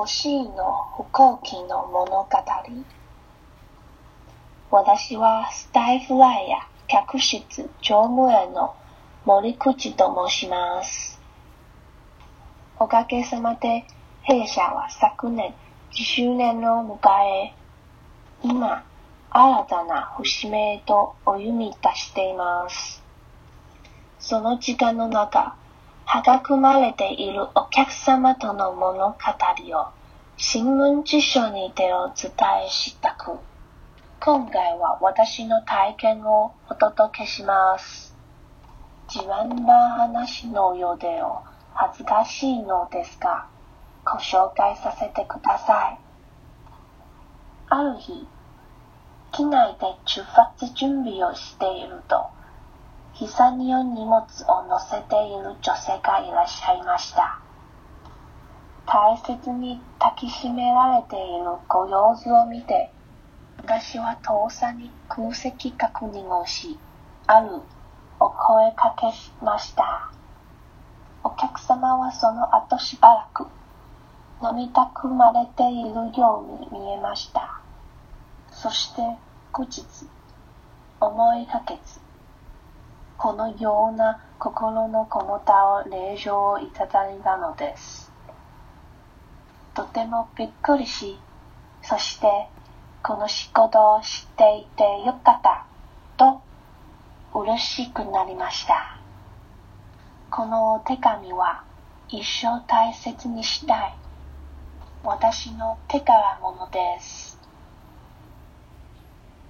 欲しいの飛行機の物語私はスタイフライヤー客室乗務員の森口と申します。おかげさまで弊社は昨年10周年を迎え、今、新たな節目へとお読み出しています。その時間の中、育まれているお客様との物語を新聞辞書にてお伝えしたく、今回は私の体験をお届けします。自慢話のようでお恥ずかしいのですが、ご紹介させてください。ある日、機内で出発準備をしていると、膝に荷物を乗せている女性がいらっしゃいました。大切に抱きしめられているご様子を見て、私は遠さに空席確認をし、あるお声かけしました。お客様はその後しばらく飲みたくまれているように見えました。そして後日思いがけずこのような心のこもった令状をいただいたのです。とてもびっくりし、そしてこの仕事を知っていてよかったと嬉しくなりました。このお手紙は一生大切にしたい私の手からものです。